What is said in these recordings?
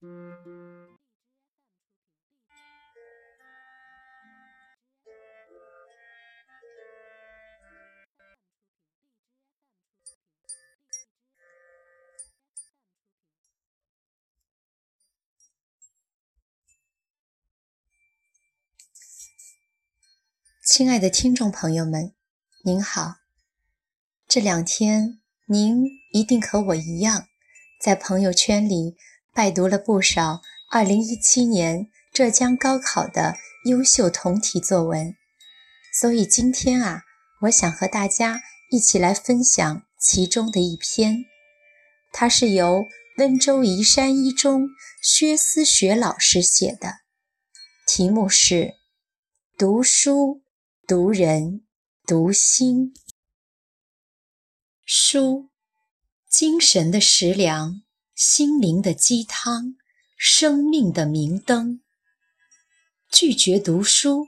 亲爱的听众朋友们，您好。这两天您一定和我一样，在朋友圈里拜读了不少2017年浙江高考的优秀同题作文，所以今天啊，我想和大家一起来分享其中的一篇。它是由温州宜山一中薛思学老师写的，题目是“读书”。读人，读心。书，精神的食粮，心灵的鸡汤，生命的明灯。拒绝读书，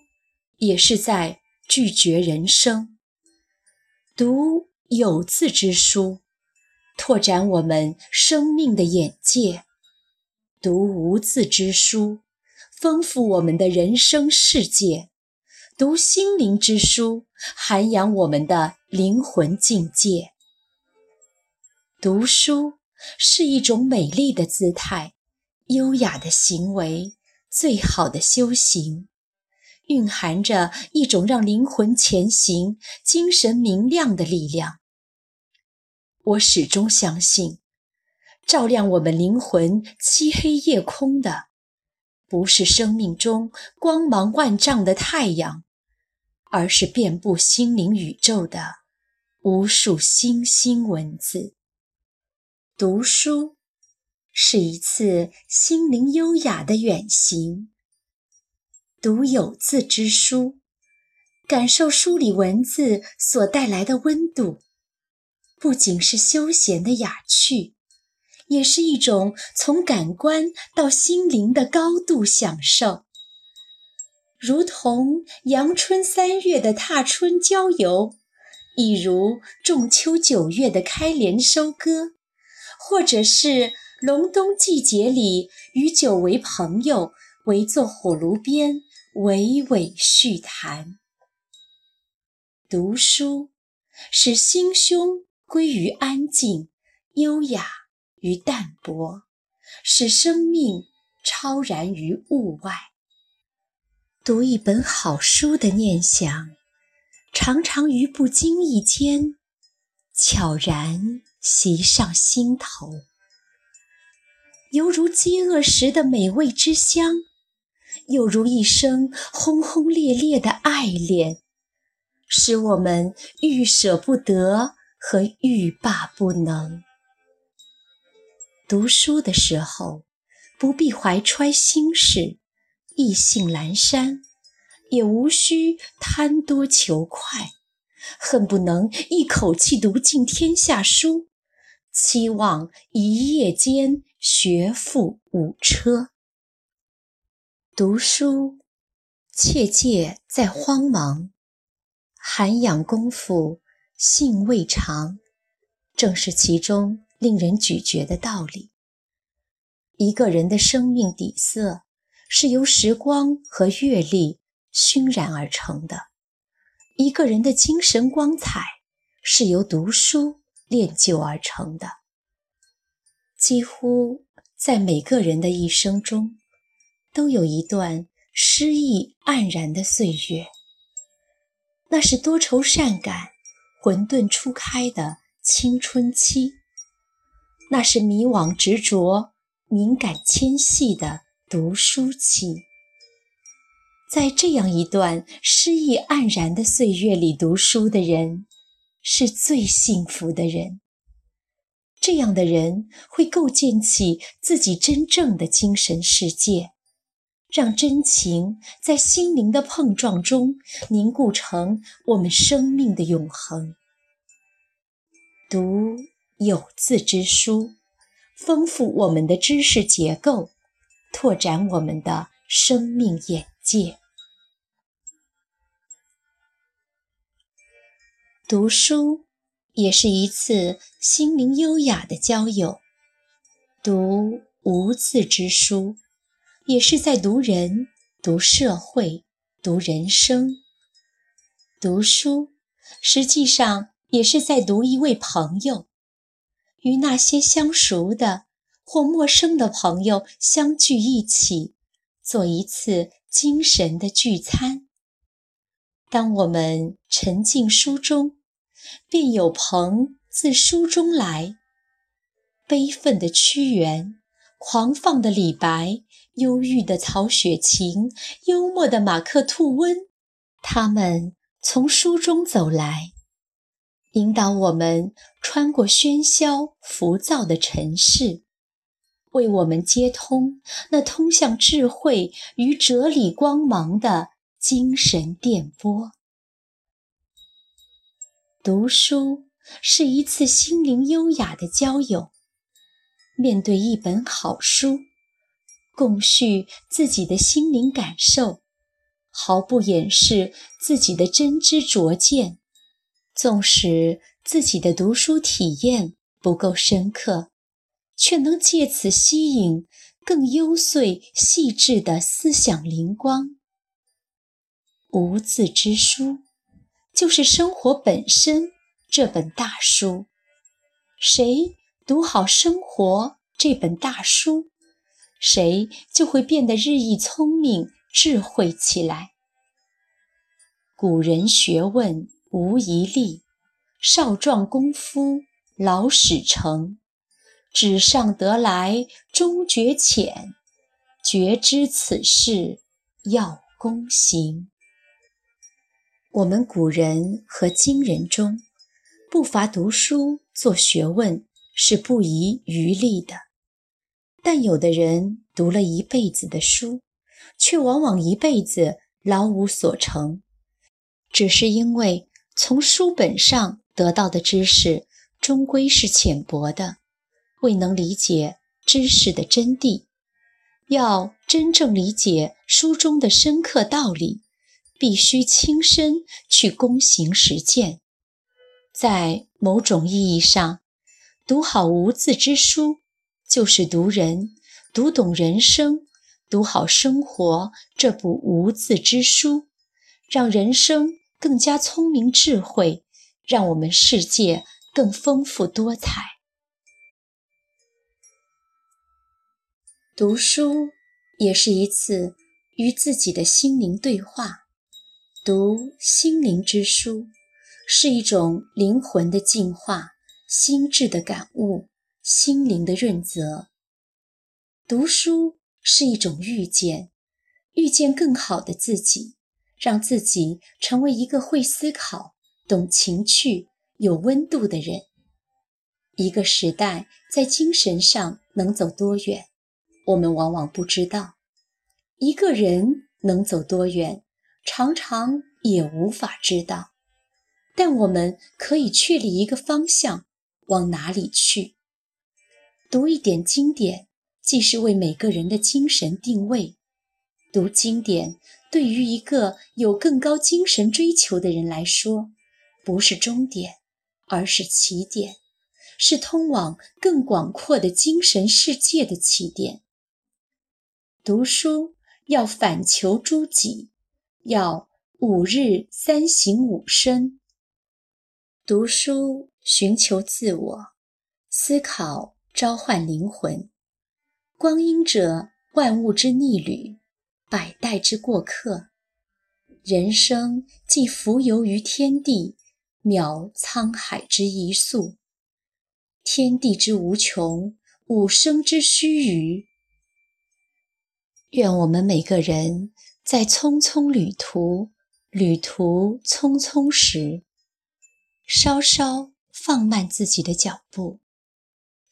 也是在拒绝人生。读有字之书，拓展我们生命的眼界；读无字之书，丰富我们的人生世界。读心灵之书，涵养我们的灵魂境界。读书是一种美丽的姿态，优雅的行为，最好的修行，蕴含着一种让灵魂前行、精神明亮的力量。我始终相信，照亮我们灵魂漆黑夜空的，不是生命中光芒万丈的太阳。而是遍布心灵宇宙的无数星星文字。读书是一次心灵优雅的远行。读有字之书，感受书里文字所带来的温度，不仅是休闲的雅趣，也是一种从感官到心灵的高度享受。如同阳春三月的踏春郊游，亦如仲秋九月的开镰收割，或者是隆冬季节里与久违朋友围坐火炉边娓娓叙谈。读书使心胸归于安静、优雅与淡泊，使生命超然于物外。读一本好书的念想，常常于不经意间悄然袭上心头，犹如饥饿时的美味之香，又如一声轰轰烈烈的爱恋，使我们欲舍不得和欲罢不能。读书的时候，不必怀揣心事。意兴阑珊，也无需贪多求快，恨不能一口气读尽天下书，期望一夜间学富五车。读书，切戒在慌忙，涵养功夫性未长，正是其中令人咀嚼的道理。一个人的生命底色。是由时光和阅历熏染而成的。一个人的精神光彩是由读书练就而成的。几乎在每个人的一生中，都有一段诗意黯然的岁月。那是多愁善感、混沌初开的青春期；那是迷惘执着、敏感纤细的。读书期，在这样一段诗意黯然的岁月里读书的人，是最幸福的人。这样的人会构建起自己真正的精神世界，让真情在心灵的碰撞中凝固成我们生命的永恒。读有字之书，丰富我们的知识结构。拓展我们的生命眼界。读书也是一次心灵优雅的交友。读无字之书，也是在读人、读社会、读人生。读书，实际上也是在读一位朋友，与那些相熟的或陌生的朋友相聚一起，做一次精神的聚餐。当我们沉浸书中，便有朋自书中来。悲愤的屈原，狂放的李白，忧郁的曹雪芹，幽默的马克吐温，他们从书中走来，引导我们穿过喧嚣浮躁的尘世，为我们接通那通向智慧与哲理光芒的。精神电波，读书是一次心灵优雅的交友。面对一本好书，共叙自己的心灵感受，毫不掩饰自己的真知灼见。纵使自己的读书体验不够深刻，却能借此吸引更幽邃细致的思想灵光。无字之书，就是生活本身这本大书。谁读好《生活》这本大书，谁就会变得日益聪明、智慧起来。古人学问无遗力，少壮功夫老始成。纸上得来终觉浅，绝知此事要躬行。我们古人和今人中，不乏读书做学问是不遗余力的，但有的人读了一辈子的书，却往往一辈子老无所成，只是因为从书本上得到的知识终归是浅薄的，未能理解知识的真谛。要真正理解书中的深刻道理。必须亲身去躬行实践，在某种意义上，读好无字之书，就是读人，读懂人生，读好生活这部无字之书，让人生更加聪明智慧，让我们世界更丰富多彩。读书也是一次与自己的心灵对话。读心灵之书，是一种灵魂的净化、心智的感悟、心灵的润泽。读书是一种遇见，遇见更好的自己，让自己成为一个会思考、懂情趣、有温度的人。一个时代在精神上能走多远，我们往往不知道；一个人能走多远。常常也无法知道，但我们可以确立一个方向，往哪里去。读一点经典，既是为每个人的精神定位。读经典对于一个有更高精神追求的人来说，不是终点，而是起点，是通往更广阔的精神世界的起点。读书要反求诸己。要五日三省吾身，读书寻求自我，思考召唤灵魂。光阴者，万物之逆旅，百代之过客。人生既浮游于天地，渺沧海之一粟。天地之无穷，吾生之须臾。愿我们每个人。在匆匆旅途、旅途匆匆时，稍稍放慢自己的脚步，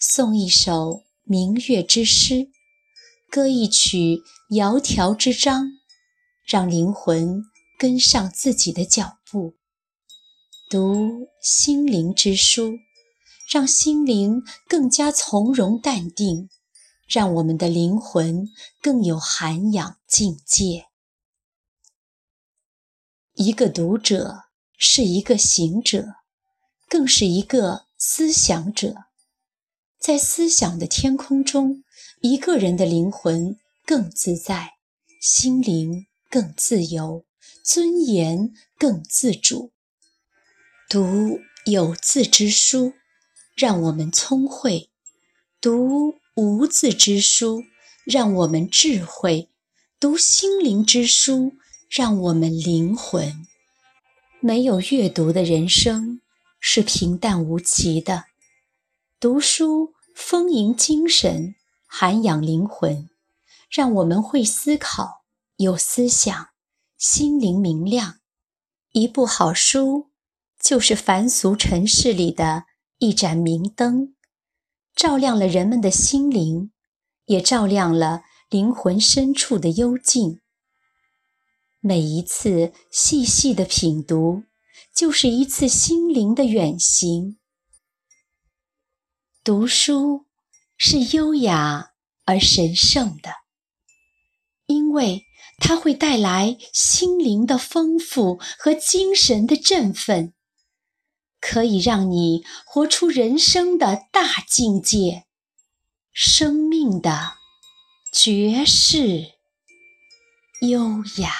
诵一首明月之诗，歌一曲窈窕之章，让灵魂跟上自己的脚步；读心灵之书，让心灵更加从容淡定，让我们的灵魂更有涵养境界。一个读者是一个行者，更是一个思想者。在思想的天空中，一个人的灵魂更自在，心灵更自由，尊严更自主。读有字之书，让我们聪慧；读无字之书，让我们智慧；读心灵之书，让我们灵魂。没有阅读的人生是平淡无奇的，读书丰盈精神。涵养灵魂，让我们会思考，有思想，心灵明亮。一部好书，就是凡俗尘世里的一盏明灯，照亮了人们的心灵，也照亮了灵魂深处的幽静。每一次细细的品读，就是一次心灵的远行。读书。是优雅而神圣的，因为它会带来心灵的丰富和精神的振奋，可以让你活出人生的大境界，生命的绝世优雅。